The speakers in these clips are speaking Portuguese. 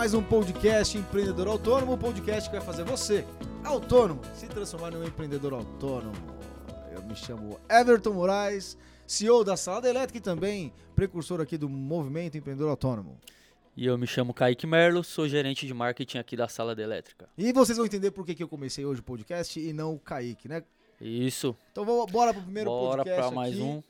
mais um podcast Empreendedor Autônomo, o podcast que vai fazer você, autônomo, se transformar em um empreendedor autônomo. Eu me chamo Everton Moraes, CEO da Salada Elétrica e também precursor aqui do movimento Empreendedor Autônomo. E eu me chamo Kaique Merlo, sou gerente de marketing aqui da Sala da Elétrica. E vocês vão entender por que, que eu comecei hoje o podcast e não o Kaique, né? Isso. Então vamos, bora pro primeiro Bora podcast para mais aqui. um.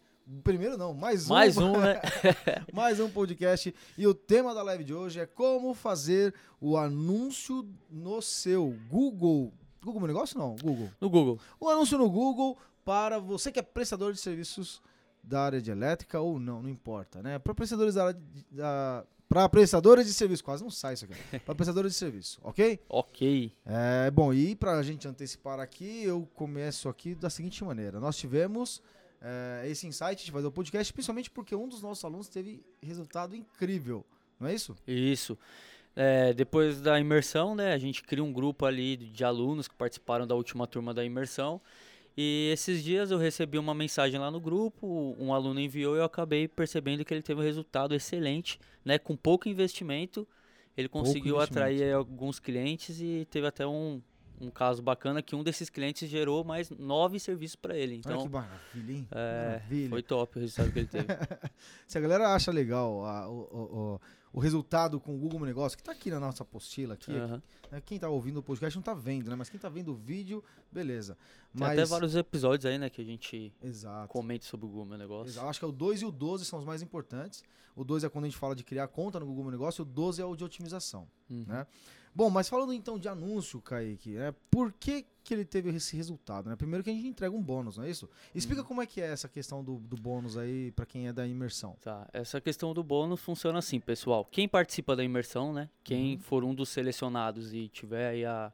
Primeiro não, mais um. Mais um, né? mais um podcast. E o tema da live de hoje é como fazer o anúncio no seu Google. Google Meu Negócio? Não, Google. No Google. O anúncio no Google para você que é prestador de serviços da área de elétrica ou não, não importa, né? Para prestadores da área de, da, para prestadores de serviço, quase não sai isso aqui. Para prestadores de serviço, ok? Ok. É, bom, e para a gente antecipar aqui, eu começo aqui da seguinte maneira. Nós tivemos é, esse insight de fazer o podcast, principalmente porque um dos nossos alunos teve resultado incrível, não é isso? Isso. É, depois da imersão, né, a gente cria um grupo ali de alunos que participaram da última turma da imersão. E esses dias eu recebi uma mensagem lá no grupo, um aluno enviou e eu acabei percebendo que ele teve um resultado excelente, né, com pouco investimento. Ele conseguiu investimento. atrair alguns clientes e teve até um, um caso bacana que um desses clientes gerou mais nove serviços para ele. Olha que Então, maravilha, hein? é, Maravilha. foi top o resultado que ele teve. Se a galera acha legal a- o, o- o- resultado com o Google Meu Negócio, que tá aqui na nossa apostila, aqui, Aham. né? quem tá ouvindo o podcast não tá vendo, né? Mas quem tá vendo o vídeo, beleza. Tem Mas, até vários episódios aí, né, que a gente Exato. comenta sobre o Google Meu Negócio. Exato. Acho que é o 2 e o 12 são os mais importantes. O 2 é quando a gente fala de criar conta no Google Meu Negócio, o 12 é o de otimização. Uhum. né? Bom, mas falando então de anúncio, Kaique, né? por que, que ele teve esse resultado? Né? Primeiro que a gente entrega um bônus, não é isso? Explica como é que é essa questão do, do bônus aí para quem é da imersão. Tá, essa questão do bônus funciona assim, pessoal. Quem participa da imersão, né? Quem Uhum. for um dos selecionados e tiver aí a,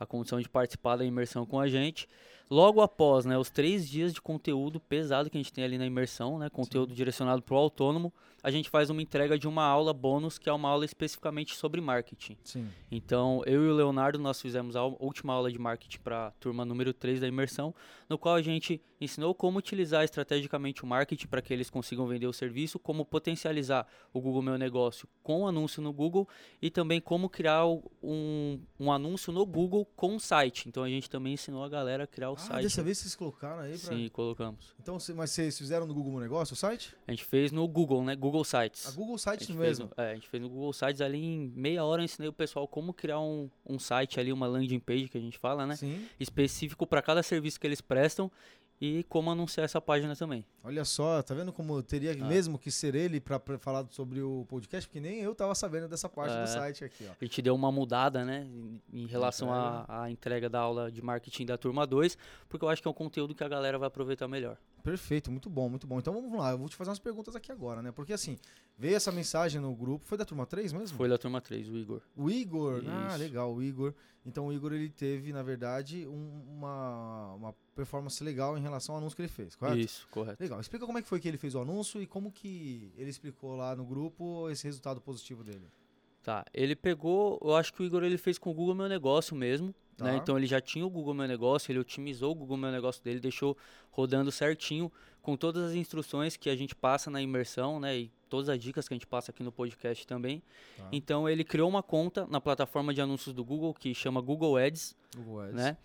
a condição de participar da imersão com a gente, logo após, né, os três dias de conteúdo pesado que a gente tem ali na imersão, né? Conteúdo direcionado para o autônomo, a gente faz uma entrega de uma aula bônus, que é uma aula especificamente sobre marketing. Sim. Então, eu e o Leonardo, nós fizemos a última aula de marketing para a turma número 3 da imersão, no qual a gente ensinou como utilizar estrategicamente o marketing para que eles consigam vender o serviço, como potencializar o Google Meu Negócio com anúncio no Google e também como criar um, um anúncio no Google com site. Então, a gente também ensinou a galera a criar o Ah, site. dessa vez vocês colocaram aí pra... Sim, colocamos. Então, mas vocês fizeram no Google Meu Negócio o site? A gente fez no Google, né? Google Sites. A Google A Sites fez mesmo. no, é, a gente fez no Google Sites ali em meia hora. Eu ensinei o pessoal como criar um, um site ali, uma landing page que a gente fala, né? Sim. Específico para cada serviço que eles prestam e como anunciar essa página também. Olha só, tá vendo como teria Ah. mesmo que ser ele pra falar sobre o podcast? Porque nem eu tava sabendo dessa parte do É. site aqui, ó. A gente deu uma mudada, né? Em, relação à à entrega da aula de marketing da turma 2, porque eu acho que é um conteúdo que a galera vai aproveitar melhor. Perfeito, muito bom, muito bom. Então vamos lá, eu vou te fazer umas perguntas aqui agora, né? Porque assim, veio essa mensagem no grupo, foi da turma 3 mesmo? Foi da turma 3, o Igor. O Igor, ah, Isso. legal, o Igor. Então o Igor ele teve, na verdade, um- uma, uma performance legal em relação ao anúncio que ele fez, correto? Isso, correto. Legal. Explica como é que foi que ele fez o anúncio e como que ele explicou lá no grupo esse resultado positivo dele. Tá, ele pegou, eu acho que o Igor ele fez com o Google Meu Negócio mesmo, Tá. né? Então ele já tinha o Google Meu Negócio, ele otimizou o Google Meu Negócio dele, deixou rodando certinho com todas as instruções que a gente passa na imersão, né? E todas as dicas que a gente passa aqui no podcast também. Tá. Então ele criou uma conta na plataforma de anúncios do Google que chama Google Ads, Google Ads. né?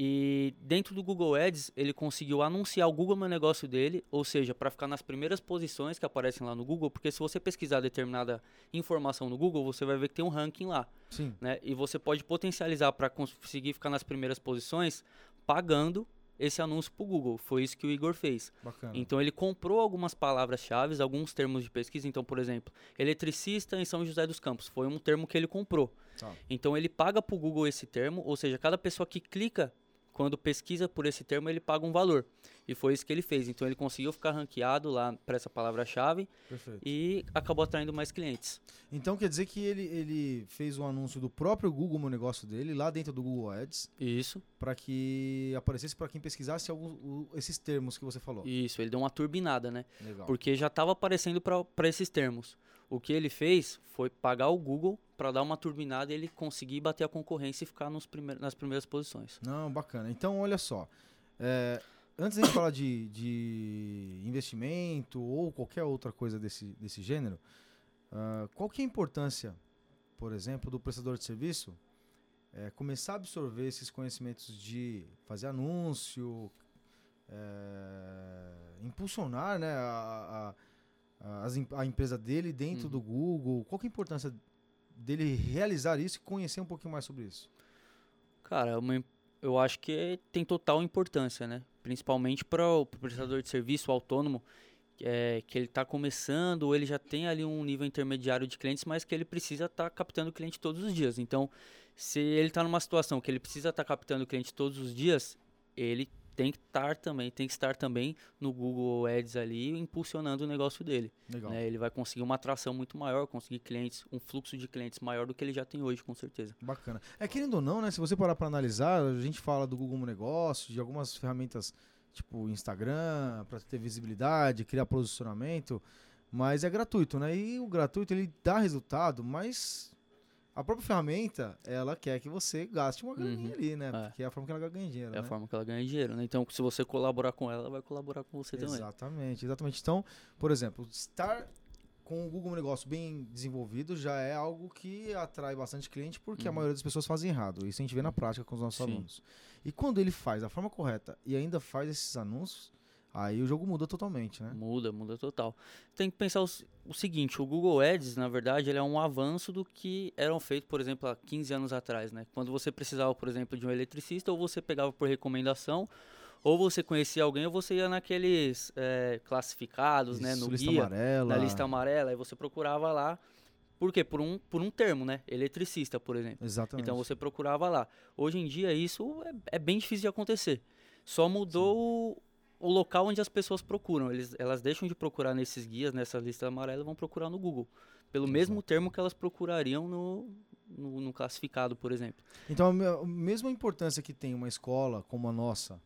E dentro do Google Ads, ele conseguiu anunciar o Google Meu Negócio dele, ou seja, para ficar nas primeiras posições que aparecem lá no Google, porque se você pesquisar determinada informação no Google, você vai ver que tem um ranking lá, Sim. né? E você pode potencializar para conseguir ficar nas primeiras posições pagando esse anúncio para o Google. Foi isso que o Igor fez. Bacana. Então ele comprou algumas palavras-chave, alguns termos de pesquisa. Então, por exemplo, eletricista em São José dos Campos foi um termo que ele comprou. Tá. Então ele paga para o Google esse termo, ou seja, cada pessoa que clica quando pesquisa por esse termo, ele paga um valor. E foi isso que ele fez. Então ele conseguiu ficar ranqueado lá para essa palavra-chave e acabou atraindo mais clientes. Então quer dizer que ele, ele fez um anúncio do próprio Google Meu Negócio dele, lá dentro do Google Ads, Isso, para que aparecesse para quem pesquisasse o- esses termos que você falou. isso. Ele deu uma turbinada, né? Legal. Porque já estava aparecendo para esses termos. O que ele fez foi pagar o Google para dar uma turbinada e ele conseguir bater a concorrência e ficar nos primeir, nas primeiras posições. Não, bacana. Então, olha só. é, antes de falar de, de investimento ou qualquer outra coisa desse, desse gênero, ah, qual que é a importância por exemplo, do prestador de serviço é, começar a absorver esses conhecimentos de fazer anúncio, é, impulsionar né, a, a, a, a, empresa dele dentro uhum. do Google? Qual que é a importância dele realizar isso e conhecer um pouquinho mais sobre isso? Cara, uma, eu acho que tem total importância, né? Principalmente para o prestador de serviço autônomo, é, que ele está começando, ou ele já tem ali um nível intermediário de clientes, mas que ele precisa estar tá captando cliente todos os dias. Então, se ele está numa situação que ele precisa estar tá captando cliente todos os dias, ele tem que estar também, tem que estar também no Google Ads ali, impulsionando o negócio dele. Né? Ele vai conseguir uma atração muito maior, conseguir clientes, um fluxo de clientes maior do que ele já tem hoje, com certeza. Bacana. É querendo ou não, né? Se você parar para analisar, a gente fala do Google Negócio, de algumas ferramentas tipo Instagram, para ter visibilidade, criar posicionamento, mas é gratuito, né? E o gratuito ele dá resultado, mas a própria ferramenta, ela quer que você gaste uma graninha uhum. ali, né? É. Porque é a forma que ela ganha dinheiro. É né? a forma que ela ganha dinheiro, né? Então, se você colaborar com ela, ela vai colaborar com você exatamente, também. Exatamente, exatamente. Então, por exemplo, estar com o Google Negócio bem desenvolvido já é algo que atrai bastante cliente, porque uhum. a maioria das pessoas fazem errado. Isso a gente vê na prática com os nossos Sim. alunos. E quando ele faz da forma correta e ainda faz esses anúncios, Aí o jogo muda totalmente, né? Muda, muda total. Tem que pensar o, o, seguinte, o Google Ads, na verdade, ele é um avanço do que eram feitos, por exemplo, há 15 anos atrás, né? Quando você precisava, por exemplo, de um eletricista, ou você pegava por recomendação, ou você conhecia alguém, ou você ia naqueles é, classificados, Isso, né? No lista guia, amarela. na lista amarela, aí você procurava lá. Por quê? Por um, por um termo, né? Eletricista, por exemplo. Exatamente. Então você procurava lá. Hoje em dia isso é, é bem difícil de acontecer. Só mudou o local onde as pessoas procuram. Eles, elas deixam de procurar nesses guias, nessa lista amarela, e vão procurar no Google. Pelo Exato. mesmo termo que elas procurariam no, no, no, classificado, por exemplo. Então, a mesma importância que tem uma escola como a nossa,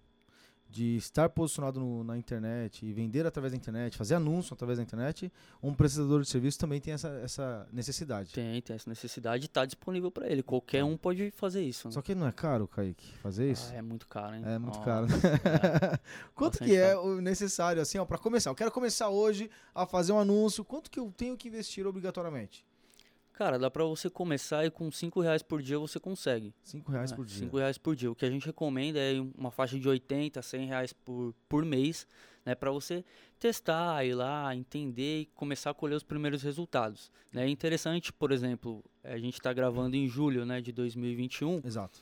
de estar posicionado no, na internet e vender através da internet, fazer anúncio através da internet, um prestador de serviço também tem essa, essa necessidade. Tem, tem essa necessidade e está disponível para ele. Qualquer um pode fazer isso. Né? Só que não é caro, Kaique, fazer isso? Ah, é muito caro, hein? É muito oh, caro. É. quanto que é o necessário, assim, para começar? Eu quero começar hoje a fazer um anúncio. Quanto que eu tenho que investir obrigatoriamente? Cara, dá pra você começar e com 5 reais por dia você consegue. 5 reais é, por dia? 5 reais por dia. O que a gente recomenda é uma faixa de 80, 100 reais por, por mês, né? Pra você testar, ir lá, entender e começar a colher os primeiros resultados. Né? É interessante, por exemplo, a gente está gravando em julho né, de 2021. Exato.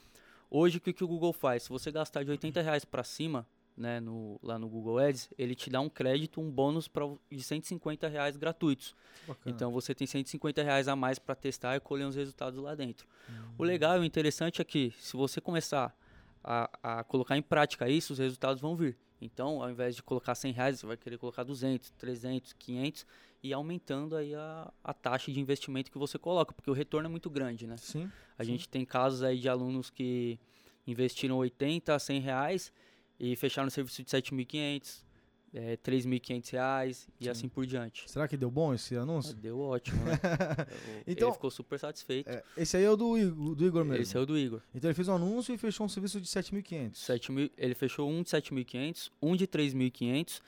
Hoje, o que, que o Google faz? Se você gastar de 80 reais para cima, né, no, lá no Google Ads, ele te dá um crédito, um bônus pra, de 150 reais gratuitos. Bacana. Então você tem 150 reais a mais para testar e colher os resultados lá dentro. Hum. O legal e o interessante é que se você começar a, a colocar em prática isso, os resultados vão vir. Então, ao invés de colocar 100 reais, você vai querer colocar 200, 300, 500 e aumentando aí a, a taxa de investimento que você coloca, porque o retorno é muito grande, né? Sim. A sim. gente tem casos aí de alunos que investiram 80 a 100 reais e fecharam o serviço de 7.500, é, 3.500 reais e Sim. assim por diante. Será que deu bom esse anúncio? Deu ótimo, né? então, ele ficou super satisfeito. É, esse aí é o do, do Igor mesmo? Esse é o do Igor. Então ele fez um anúncio e fechou um serviço de 7.500. Ele fechou um de 7.500, um de 3.500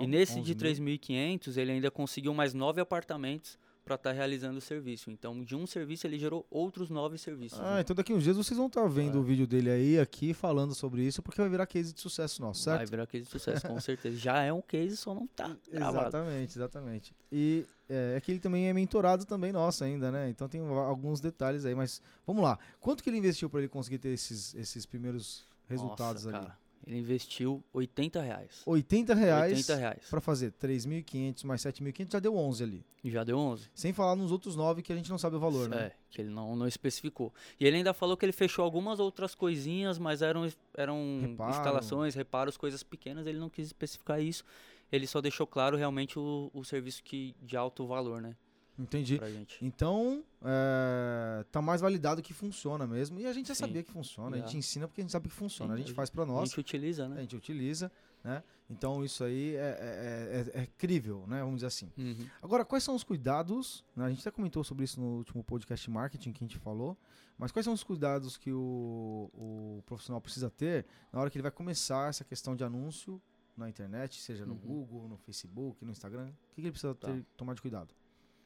e nesse de 3.500 ele ainda conseguiu mais nove apartamentos para estar tá realizando o serviço. Então, de um serviço ele gerou outros nove serviços. Ah, né? então daqui uns dias vocês vão estar tá vendo é. o vídeo dele aí, aqui, falando sobre isso, porque vai virar case de sucesso nosso, certo? Vai virar case de sucesso, com certeza. Já é um case, só não tá gravado. Exatamente, exatamente. E é, é, que ele também é mentorado também nosso ainda, né? Então tem alguns detalhes aí, mas vamos lá. Quanto que ele investiu para ele conseguir ter esses, esses primeiros resultados Nossa, ali? Cara. Ele investiu 80 reais. 80 reais, 80 reais. pra fazer 3.500 mais 7.500 já deu 11 ali. Já deu 11. Sem falar nos outros 9 que a gente não sabe o valor, né? É, que ele não, não especificou. E ele ainda falou que ele fechou algumas outras coisinhas, mas eram, eram Reparo. instalações, reparos, coisas pequenas. Ele não quis especificar isso. Ele só deixou claro realmente o, o serviço que, de alto valor, né? Entendi. Então, é, tá mais validado que funciona mesmo. E a gente já Sim. sabia que funciona. Já. A gente ensina porque a gente sabe que funciona. Sim, a gente faz para nós. A gente utiliza, né? A gente utiliza, né? Então, isso aí é, é, é, é crível, né? Vamos dizer assim. Uhum. Agora, quais são os cuidados? Né? A gente até comentou sobre isso no último podcast marketing que a gente falou. Mas quais são os cuidados que o, o profissional precisa ter na hora que ele vai começar essa questão de anúncio na internet, seja no uhum. Google, no Facebook, no Instagram? O que, que ele precisa tá. ter, tomar de cuidado?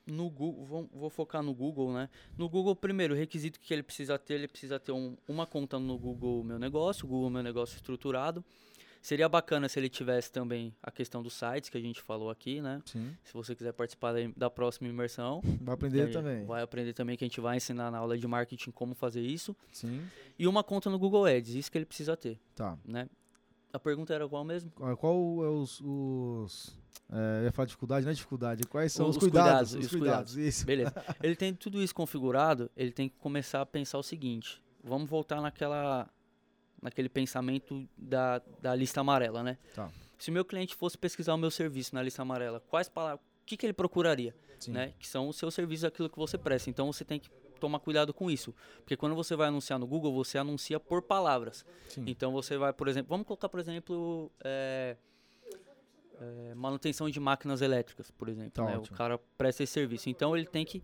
No Google, vou, vou, focar no Google, né? No Google, primeiro, o requisito que ele precisa ter, ele precisa ter um, uma conta no Google Meu Negócio, Google Meu Negócio estruturado. Seria bacana se ele tivesse também a questão dos sites que a gente falou aqui, né? Sim. Se você quiser participar da, próxima imersão. Vai aprender também. Vai aprender também que a gente vai ensinar na aula de marketing como fazer isso. Sim. E uma conta no Google Ads, isso que ele precisa ter. Tá. Né? A pergunta era qual mesmo? Qual é os, os é, eu ia falar dificuldade, não é dificuldade. Quais são os, os cuidados? cuidados os, cuidados. cuidados. Isso. Beleza. ele tem tudo isso configurado, ele tem que começar a pensar o seguinte. Vamos voltar naquela, naquele pensamento da, da lista amarela, né? Tá. Se o meu cliente fosse pesquisar o meu serviço na lista amarela, quais palavras, o que, que ele procuraria? Sim. Né? Que são os seus serviços, aquilo que você presta. Então você tem que tomar cuidado com isso. Porque quando você vai anunciar no Google, você anuncia por palavras. Sim. Então você vai, por exemplo, vamos colocar, por exemplo, é, é, manutenção de máquinas elétricas, por exemplo. Tá né? O cara presta esse serviço. Então ele tem que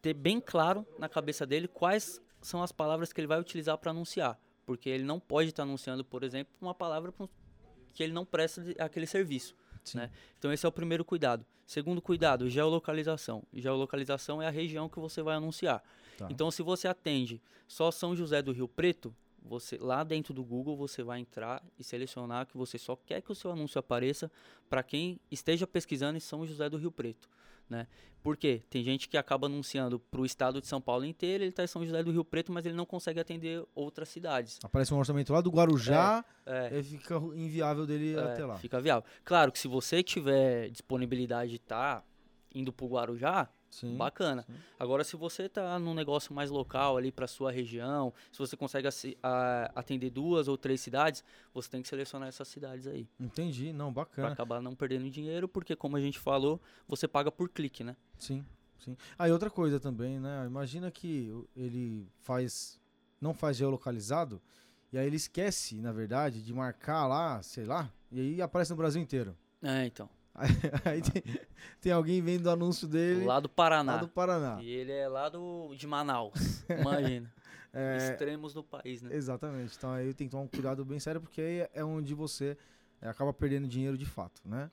ter bem claro na cabeça dele quais são as palavras que ele vai utilizar para anunciar. Porque ele não pode estar tá anunciando, por exemplo, uma palavra que ele não presta aquele serviço. Né? Então esse é o primeiro cuidado. Segundo cuidado, geolocalização. Geolocalização é a região que você vai anunciar. Tá. Então se você atende só São José do Rio Preto, você lá dentro do Google você vai entrar e selecionar que você só quer que o seu anúncio apareça para quem esteja pesquisando em São José do Rio Preto. Né? Por quê? Tem gente que acaba anunciando para o estado de São Paulo inteiro, ele está em São José do Rio Preto, mas ele não consegue atender outras cidades. Aparece um orçamento lá do Guarujá, é, é. fica inviável dele é, até lá. Fica viável. Claro que se você tiver disponibilidade de estar tá indo para o Guarujá, Sim, Bacana. sim. Agora, se você está num negócio mais local ali para sua região, se você consegue atender duas ou três cidades, você tem que selecionar essas cidades aí. Entendi, não, Para bacana. acabar não perdendo dinheiro, porque como a gente falou, você paga por clique, né? Sim, sim. Ah, e outra coisa também, né? Imagina que ele faz, não faz geolocalizado, e aí ele esquece, na verdade, de marcar lá, sei lá, e aí aparece no Brasil inteiro. É, então. Aí, aí tem, tem alguém vendo o anúncio dele Lá do Paraná. lá do Paraná. E ele é lá do, de Manaus. Imagina. É, Extremos do país, né? exatamente. Então aí tem que tomar um cuidado bem sério, porque aí é onde você é, acaba perdendo dinheiro de fato, né?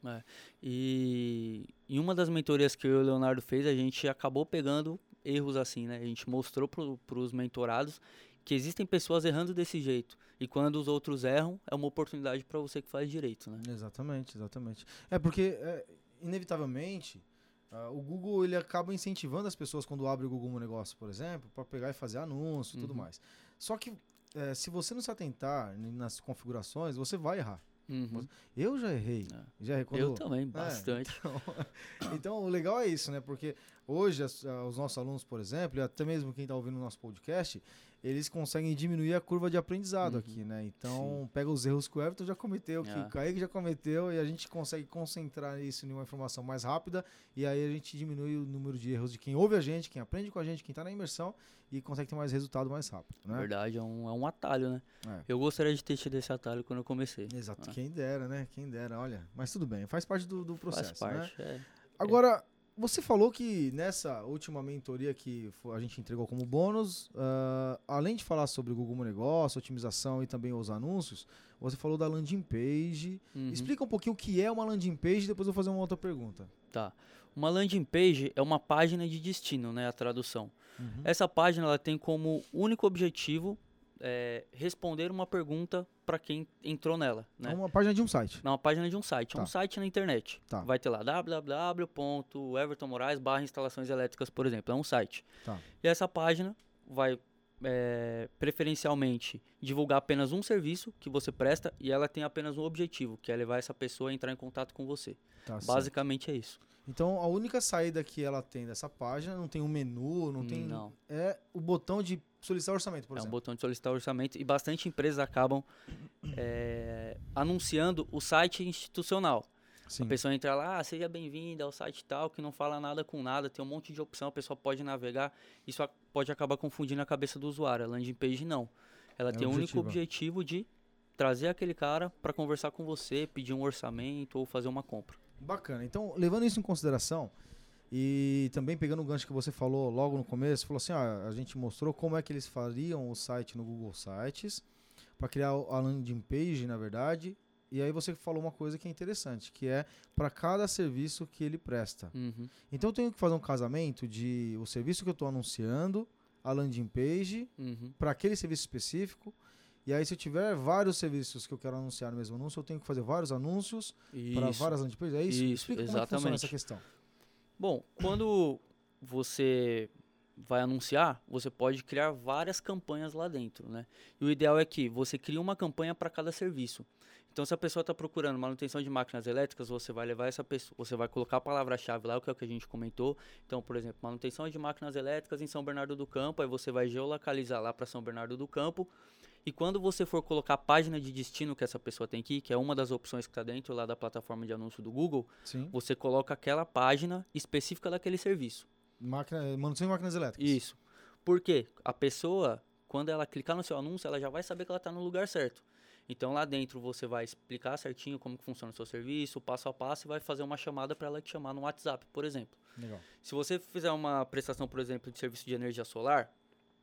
E em uma das mentorias que eu e o Leonardo fez, a gente acabou pegando erros assim, né? A gente mostrou para os mentorados que existem pessoas errando desse jeito. E quando os outros erram, é uma oportunidade para você que faz direito, né? Exatamente, exatamente. É porque, é, inevitavelmente, ah, o Google ele acaba incentivando as pessoas quando abre o Google Meu Negócio, por exemplo, para pegar e fazer anúncio e tudo Uhum. mais. Só que é, se você não se atentar nas configurações, você vai errar. Uhum. Eu já errei. É. Já errei quando... Eu também, bastante. Então, o legal é isso, né? Porque hoje as- ah, os nossos alunos, por exemplo, e até mesmo quem está ouvindo o nosso podcast, eles conseguem diminuir a curva de aprendizado Uhum. aqui, né? Então, pega os erros que o Everton já cometeu, que É. o Kaique já cometeu, e a gente consegue concentrar isso em uma informação mais rápida, e aí a gente diminui o número de erros de quem ouve a gente, quem aprende com a gente, quem está na imersão, e consegue ter mais resultado mais rápido, Na né? verdade, é um, é um atalho, né? É. Eu gostaria de ter tido esse atalho quando eu comecei. Exato, Ah. quem dera, né? Quem dera, olha. Mas tudo bem, faz parte do, do processo, Faz né? parte, é. Agora, você falou que nessa última mentoria que a gente entregou como bônus, ah, além de falar sobre o Google Negócio, otimização e também os anúncios, você falou da landing page. Uhum. Explica um pouquinho o que é uma landing page, depois eu vou fazer uma outra pergunta. Tá. Uma landing page é uma página de destino, né? A tradução. Uhum. Essa página ela tem como único objetivo é, responder uma pergunta para quem entrou nela, É né? uma página de um site. Na página de um site, é Tá. um site na internet. Tá. Vai ter lá www.evertonmorais barra instalações elétricas, por exemplo. É um site. Tá. E essa página vai é, preferencialmente divulgar apenas um serviço que você presta e ela tem apenas um objetivo, que é levar essa pessoa a entrar em contato com você. Tá certo. Basicamente é isso. Então, a única saída que ela tem dessa página, não tem um menu, não tem... Não. É o botão de solicitar orçamento, por é um exemplo. botão de solicitar orçamento e bastante empresas acabam é, anunciando o site institucional. Sim. A pessoa entra lá, ah, seja bem-vinda ao site tal, que não fala nada com nada, tem um monte de opção, a pessoa pode navegar. Isso pode acabar confundindo a cabeça do usuário. A landing page não. Ela É tem o único objetiva. objetivo de trazer aquele cara para conversar com você, pedir um orçamento ou fazer uma compra. Bacana. Então, levando isso em consideração e também pegando o gancho que você falou logo no começo, falou assim, ó, a gente mostrou como é que eles fariam o site no Google Sites para criar a landing page, na verdade, E aí você falou uma coisa que é interessante, que é para cada serviço que ele presta. Uhum. Então eu tenho que fazer um casamento de o serviço que eu estou anunciando, a landing page, Uhum. para aquele serviço específico. E aí, se eu tiver vários serviços que eu quero anunciar no mesmo anúncio, eu tenho que fazer vários anúncios para várias landing pages. É isso? Isso, Explica como é que exatamente. essa questão. Bom, quando você vai anunciar, você pode criar várias campanhas lá dentro, né? E o ideal é que você crie uma campanha para cada serviço. Então, se a pessoa está procurando manutenção de máquinas elétricas, você vai levar essa pessoa, você vai colocar a palavra-chave lá, que é o que a gente comentou. Então, por exemplo, manutenção de máquinas elétricas em São Bernardo do Campo, aí você vai geolocalizar lá para São Bernardo do Campo. E quando você for colocar a página de destino que essa pessoa tem ir, que é uma das opções que está dentro lá da plataforma de anúncio do Google, Sim. você coloca aquela página específica daquele serviço. Máquina, manutenção de máquinas elétricas. Isso. Por quê? A pessoa, quando ela clicar no seu anúncio, ela já vai saber que ela está no lugar certo. Então lá dentro você vai explicar certinho como que funciona o seu serviço, passo a passo, e vai fazer uma chamada para ela te chamar no WhatsApp, por exemplo. Legal. Se você fizer uma prestação, por exemplo, de serviço de energia solar,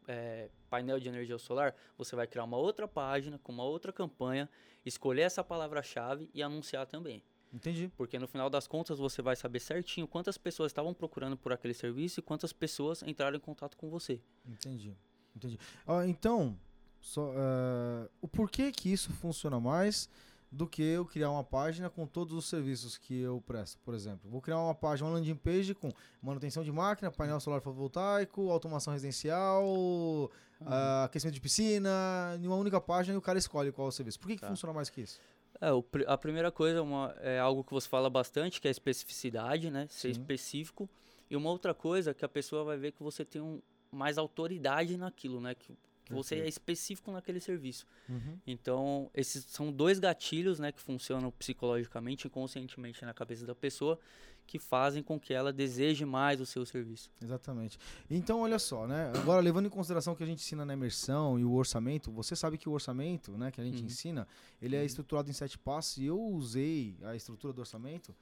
é, painel de energia solar, você vai criar uma outra página com uma outra campanha, escolher essa palavra-chave e anunciar também. Entendi. Porque no final das contas você vai saber certinho quantas pessoas estavam procurando por aquele serviço e quantas pessoas entraram em contato com você. Entendi. Entendi. Ah, então, só, eh, o porquê que isso funciona mais do que eu criar uma página com todos os serviços que eu presto, por exemplo. Vou criar uma página, uma landing page com manutenção de máquina, painel solar fotovoltaico, automação residencial, ah, aquecimento de piscina, em uma única página e o cara escolhe qual é o serviço. Por que, que Tá. funciona mais que isso? É, o a primeira coisa é, uma- é algo que você fala bastante, que é a especificidade, né? Ser Sim. específico. E uma outra coisa é que a pessoa vai ver que você tem um, mais autoridade naquilo, né? Que, que você é Perfeito. específico naquele serviço. Uhum. Então, esses são dois gatilhos, né, que funcionam psicologicamente e conscientemente na cabeça da pessoa, que fazem com que ela deseje mais o seu serviço. Exatamente. Então, olha só, né? Agora, levando em consideração o que a gente ensina na imersão e o orçamento, você sabe que o orçamento, né, que a gente Uhum. ensina, ele é estruturado em sete passos e eu usei a estrutura do orçamento,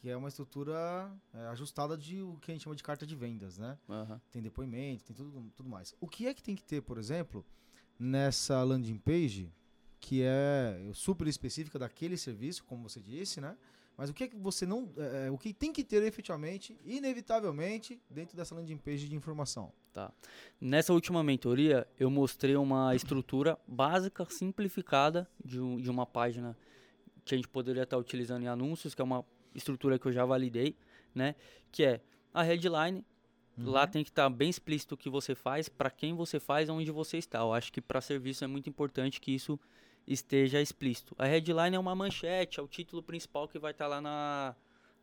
que é uma estrutura é, ajustada de o que a gente chama de carta de vendas, né? Aham. Tem depoimento, tem tudo, tudo mais. O que é que tem que ter, por exemplo, nessa landing page, que é super específica daquele serviço, como você disse, né? Mas o que é que você não. é, é, o que tem que ter efetivamente, inevitavelmente, dentro dessa landing page de informação? Nessa última mentoria, eu mostrei uma estrutura básica, simplificada de, de uma página que a gente poderia estar utilizando em anúncios, que é uma estrutura que eu já validei, né? Que é a headline. Lá tem que estar bem explícito o que você faz, para quem você faz, onde você está. Eu acho que para serviço é muito importante que isso esteja explícito. A headline é uma manchete, é o título principal que vai estar lá na,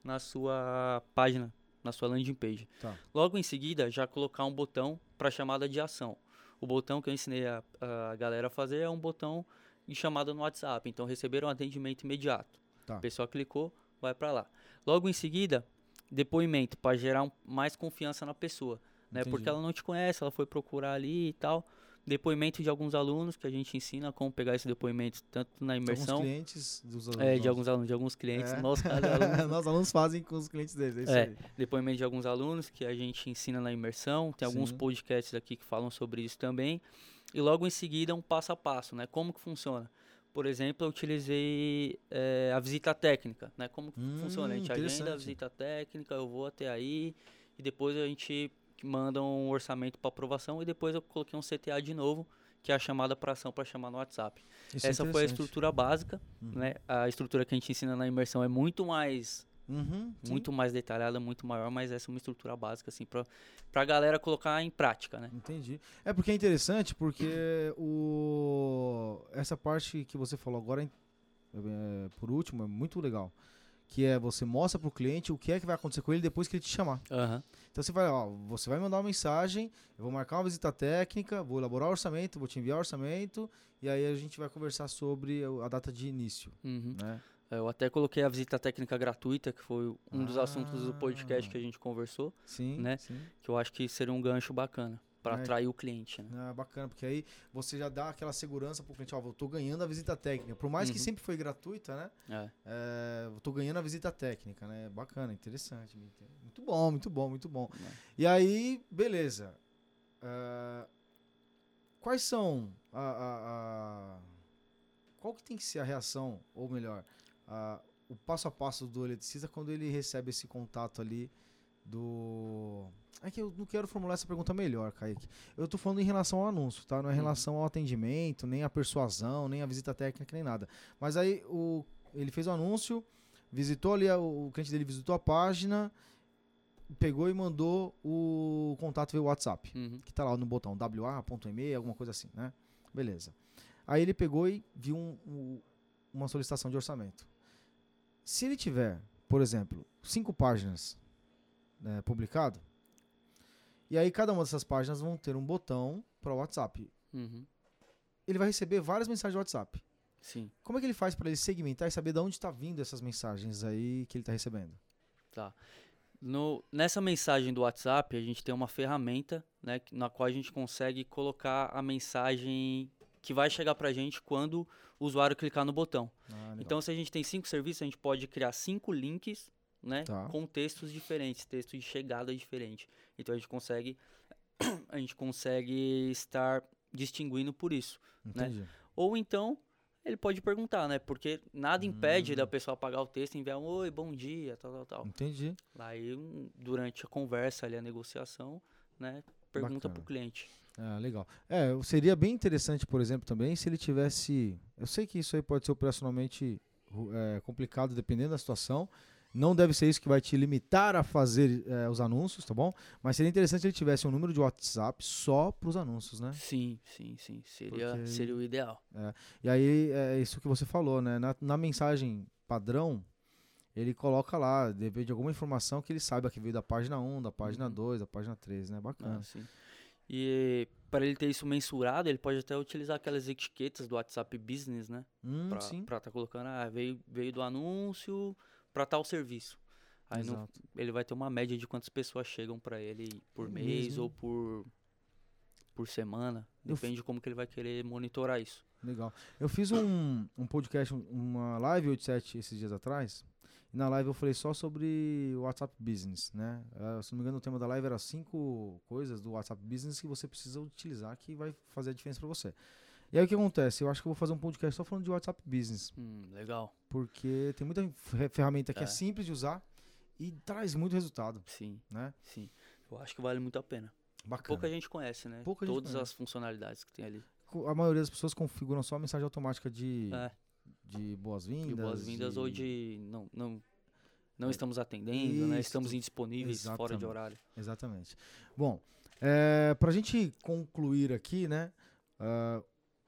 na sua página, na sua landing page. Tá. Logo em seguida, já colocar um botão para chamada de ação. O botão que eu ensinei a, a galera a fazer é um botão de chamada no WhatsApp. Então, receberam um atendimento imediato. Tá. A pessoa clicou, vai para lá. Logo em seguida, depoimento para gerar um- mais confiança na pessoa, né? Entendi. Porque ela não te conhece, ela foi procurar ali e tal. Depoimento de alguns alunos que a gente ensina como pegar esse depoimento tanto na De imersão, Alguns clientes dos alunos. é, de nossos. alguns alunos, de alguns clientes, É. é Nós alunos fazem com os clientes deles, é isso É. aí. depoimento de alguns alunos que a gente ensina na imersão. Tem alguns Sim. podcasts aqui que falam sobre isso também. E logo em seguida um passo a passo, né? Como que funciona? Por exemplo, eu utilizei eh, a visita técnica, né? Como Hum, funciona? A gente agenda a visita técnica, eu vou até aí e depois a gente manda um orçamento para aprovação e depois eu coloquei um CTA de novo, que é a chamada para ação para chamar no WhatsApp. Isso é Essa foi a estrutura básica, Uhum. né? A estrutura que a gente ensina na imersão é muito mais Uhum, muito mais detalhada, muito maior, mas essa é uma estrutura básica, assim, pra, pra galera colocar em prática, né? Entendi. É porque é interessante, porque o... essa parte que você falou agora, é, por último, é muito legal. Que é você mostra pro cliente o que é que vai acontecer com ele depois que ele te chamar. Aham. Então você vai, ó, você vai mandar uma mensagem, eu vou marcar uma visita técnica, vou elaborar o orçamento, vou te enviar o orçamento, e aí a gente vai conversar sobre a data de início, Uhum. né? Eu até coloquei a visita técnica gratuita, que foi um dos assuntos do Ah. podcast que a gente conversou, Sim, Né? sim. que eu acho que seria um gancho bacana para É. atrair o cliente, né? Ah, bacana, porque aí você já dá aquela segurança pro cliente, ó, eu tô ganhando a visita técnica. Por mais que Uhum. sempre foi gratuita, né? É. É, eu tô ganhando a visita técnica, né? Bacana, interessante. Muito bom, muito bom, muito bom. né? E aí, beleza. Ah, quais são a, a- a- qual que tem que ser a reação, ou melhor, a, o passo a passo do eletricista quando ele recebe esse contato ali do. É que eu não quero formular essa pergunta melhor, Kaique. Eu tô falando em relação ao anúncio, tá? Não é em Uhum. relação ao atendimento, nem à persuasão, nem à visita técnica, nem nada. Mas aí o, ele fez o anúncio, visitou ali, o cliente dele visitou a página, pegou e mandou o contato via WhatsApp Uhum. que tá lá no botão WA.e-mail, alguma coisa assim, né? Beleza. Aí ele pegou e viu um- um- uma solicitação de orçamento. Se ele tiver, por exemplo, cinco páginas né, publicado, e aí cada uma dessas páginas vão ter um botão para o WhatsApp. Uhum. Ele vai receber várias mensagens de WhatsApp. Sim. Como é que ele faz para ele segmentar e saber de onde está vindo essas mensagens aí que ele está recebendo? Tá. No, nessa mensagem do WhatsApp, a gente tem uma ferramenta né, na qual a gente consegue colocar a mensagem que vai chegar pra gente quando o usuário clicar no botão. Ah. Então, se a gente tem cinco serviços, a gente pode criar cinco links né, Tá. com textos diferentes, textos de chegada diferente. Então, a gente consegue a gente consegue estar distinguindo por isso. Entendi. Ou então, ele pode perguntar, né? Porque nada impede Hum. da pessoa apagar o texto e enviar um oi, bom dia, tal, tal, tal. Entendi. Aí, durante a conversa ali, a negociação, né? Pergunta Bacana. pro cliente. Ah, legal. É, seria bem interessante, por exemplo, também, se ele tivesse. Eu sei que isso aí pode ser operacionalmente é, complicado, dependendo da situação. Não deve ser isso que vai te limitar a fazer é, os anúncios, tá bom? Mas seria interessante se ele tivesse um número de WhatsApp só para os anúncios, né? Sim, sim, sim. Seria, Porque- seria o ideal. E aí é isso que você falou, né? Na, na mensagem padrão, ele coloca lá, depende de alguma informação que ele saiba que veio da página 1, da página Uhum. 2, da página 3, né? Bacana. Ah. E para ele ter isso mensurado, ele pode até utilizar aquelas etiquetas do WhatsApp Business, né? Hum, Pra, sim. pra tá colocando, ah, veio, veio do anúncio para tal serviço. Aí no- ele vai ter uma média de quantas pessoas chegam para ele por É mês mesmo? ou por, por semana. Eu Depende de como que ele vai querer monitorar isso. Legal. Eu fiz um, um podcast, um- uma live 87 esses dias atrás. E na live eu falei só sobre o WhatsApp Business, né? Ah, se não me engano, o tema da live era cinco coisas do WhatsApp Business que você precisa utilizar que vai fazer a diferença para você. E aí o que acontece? Eu acho que eu vou fazer um podcast só falando de WhatsApp Business, Hum, legal. porque tem muita fe- ferramenta que é. É. simples de usar e traz muito resultado, Sim, né? sim. Eu acho que vale muito a pena. Bacana. Pouca gente conhece, né? Pouca gente Todas conhece. as funcionalidades que tem ali. A maioria das pessoas configuram só a mensagem automática de, É, de boas-vindas. de boas-vindas ou de não, não, não estamos atendendo, né? Isso, Estamos tu- indisponíveis fora de exatamente. horário. Exatamente. Bom, é, para a gente concluir aqui, né? ah,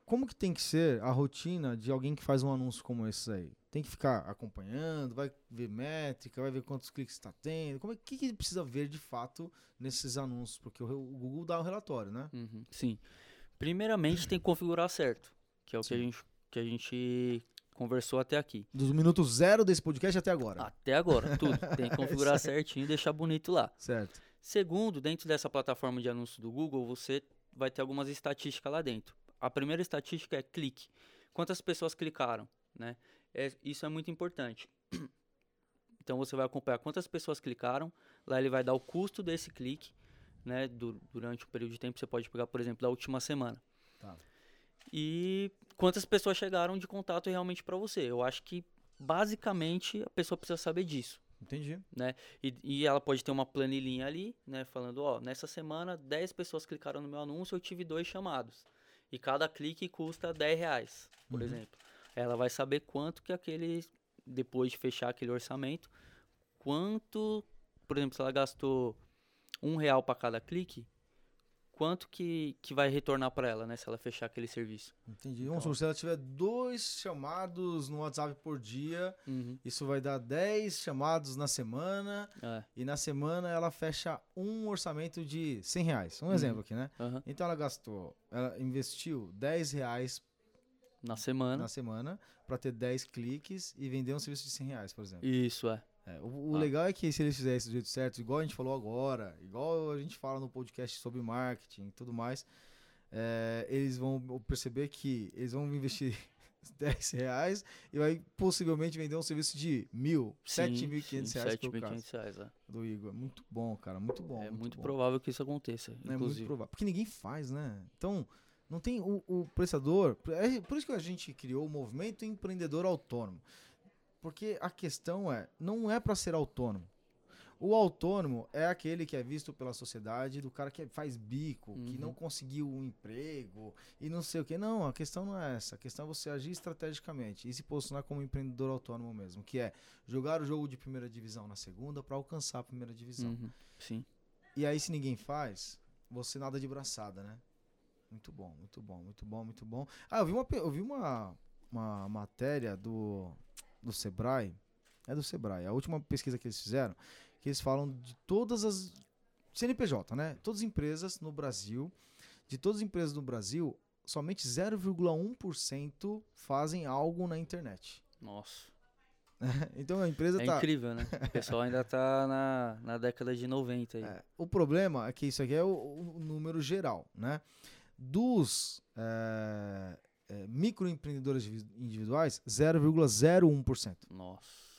como que tem que ser a rotina de alguém que faz um anúncio como esse aí? Tem que ficar acompanhando, vai ver métrica, vai ver quantos cliques está tendo. Como é que, que ele precisa ver de fato nesses anúncios? Porque o, o Google dá o relatório, né? Uhum, Sim. Primeiramente tem que configurar certo, que é o que a, gente, que a gente conversou até aqui. Dos minutos zero desse podcast até agora. Até agora, tudo. Tem que configurar certinho e deixar bonito lá. Certo. Segundo, dentro dessa plataforma de anúncios do Google, você vai ter algumas estatísticas lá dentro. A primeira estatística é clique. Quantas pessoas clicaram, né? É- isso é muito importante. Então você vai acompanhar quantas pessoas clicaram. Lá ele vai dar o custo desse clique, né? du- durante um período de tempo. Você pode pegar, por exemplo, da última semana. Tá. E quantas pessoas chegaram de contato realmente para você. Eu acho que basicamente a pessoa precisa saber disso. Entendi. E, e ela pode ter uma planilhinha ali, né? Falando, ó, nessa semana 10 pessoas clicaram no meu anúncio, eu tive dois chamados. E cada clique custa 10 reais, por Uhum. exemplo. Ela vai saber quanto que aquele, depois de fechar aquele orçamento, quanto, por exemplo, se ela gastou um real para cada clique, quanto que, que vai retornar para ela, né? Se ela fechar aquele serviço. Entendi. Então- Vamos se ela tiver dois chamados no WhatsApp por dia, Uhum. isso vai dar 10 chamados na semana. É. E na semana ela fecha um orçamento de 100 reais. Um Uhum. exemplo aqui, né? aham. Então ela gastou, ela investiu 10 reais Na semana. na semana para ter 10 cliques e vender um serviço de 100 reais, por exemplo. Isso, é. É, o o Ah. legal é que se eles fizerem isso do jeito certo, igual a gente falou agora, igual a gente fala no podcast sobre marketing e tudo mais, é, eles vão perceber que eles vão investir 10 reais e vai possivelmente vender um serviço de mil, 7.500 reais pelo caso 7.500 reais, é. do Igor. Muito bom, cara, muito bom. é muito bom. provável que isso aconteça, É muito inclusive. provável. Porque ninguém faz, né? Então, Não tem o, o prestador. É por isso que a gente criou o movimento empreendedor autônomo. Porque a questão é, não é para ser autônomo. O autônomo é aquele que é visto pela sociedade do cara que faz bico, uhum. que não conseguiu um emprego e não sei o que. Não, a questão não é essa. A questão é você agir estrategicamente e se posicionar como empreendedor autônomo mesmo, que é jogar o jogo de primeira divisão na segunda para alcançar a primeira divisão. Uhum. Sim. E aí, se ninguém faz, você nada de braçada, né? Muito bom, muito bom, muito bom, muito bom. Ah, eu vi uma, eu vi uma, uma matéria do, do Sebrae. É do Sebrae. A última pesquisa que eles fizeram que eles falam de todas as CNPJ, né? Todas as empresas no Brasil, de todas as empresas no Brasil, somente 0,1% fazem algo na internet. Nossa. então a empresa é tá. É incrível, né? O pessoal ainda tá na, na década de 90 aí. É, o problema é que isso aqui é o, o número geral, né? Dos é, é, microempreendedores individuais, 0,01%. Nossa.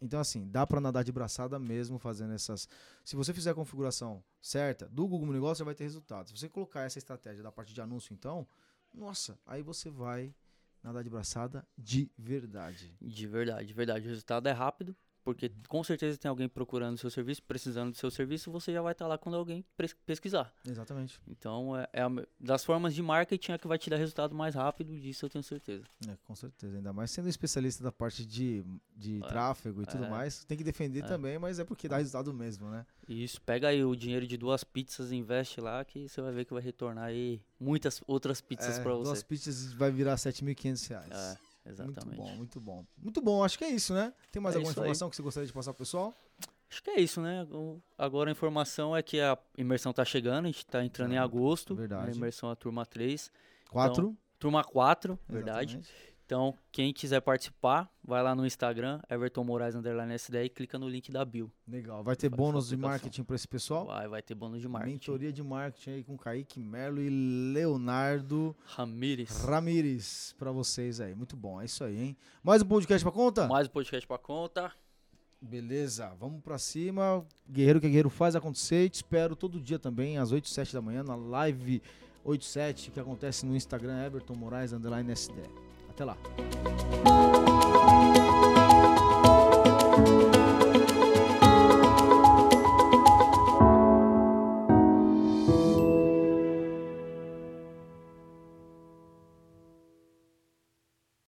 Então, assim, dá para nadar de braçada mesmo fazendo essas. Se você fizer a configuração certa do Google Negócio, você vai ter resultado. Se você colocar essa estratégia da parte de anúncio, então, nossa, aí você vai nadar de braçada de verdade. De verdade, de verdade. O resultado é rápido, porque com certeza tem alguém procurando o seu serviço, precisando do seu serviço, você já vai estar lá quando alguém pesquisar. Exatamente. Então, é, é a, das formas de marketing é que vai te dar resultado mais rápido, disso eu tenho certeza. É, com certeza. Ainda mais sendo especialista da parte de, de é, tráfego e tudo é, mais, tem que defender é. também, mas é porque dá resultado mesmo, né? Isso, pega aí o dinheiro de duas pizzas, investe lá, que você vai ver que vai retornar aí muitas outras pizzas é, para você. Duas pizzas vai virar 7.500 reais. É. Exatamente. Muito bom, muito bom. Muito bom, acho que é isso, né? Tem mais é alguma informação aí. que você gostaria de passar pro pessoal? Acho que é isso, né? Agora a informação é que a imersão tá chegando, a gente tá entrando é, em agosto. Verdade. A imersão a turma 3. 4. Então, turma 4, verdade. Então, quem quiser participar, vai lá no Instagram, Everton Moraes Underline SD e clica no link da Bill. Legal. Vai ter bônus de marketing para esse pessoal? Vai, vai ter bônus de marketing. Mentoria de marketing aí com Kaique Merlo e Leonardo Ramires. Ramires para vocês aí. Muito bom. É isso aí, hein? Mais um podcast para conta? Mais um podcast para conta. Beleza, vamos para cima. Guerreiro que guerreiro faz acontecer. Te espero todo dia também, às 8 7 da manhã, na live 87 que acontece no Instagram Everton Moraes Underline. Até lá.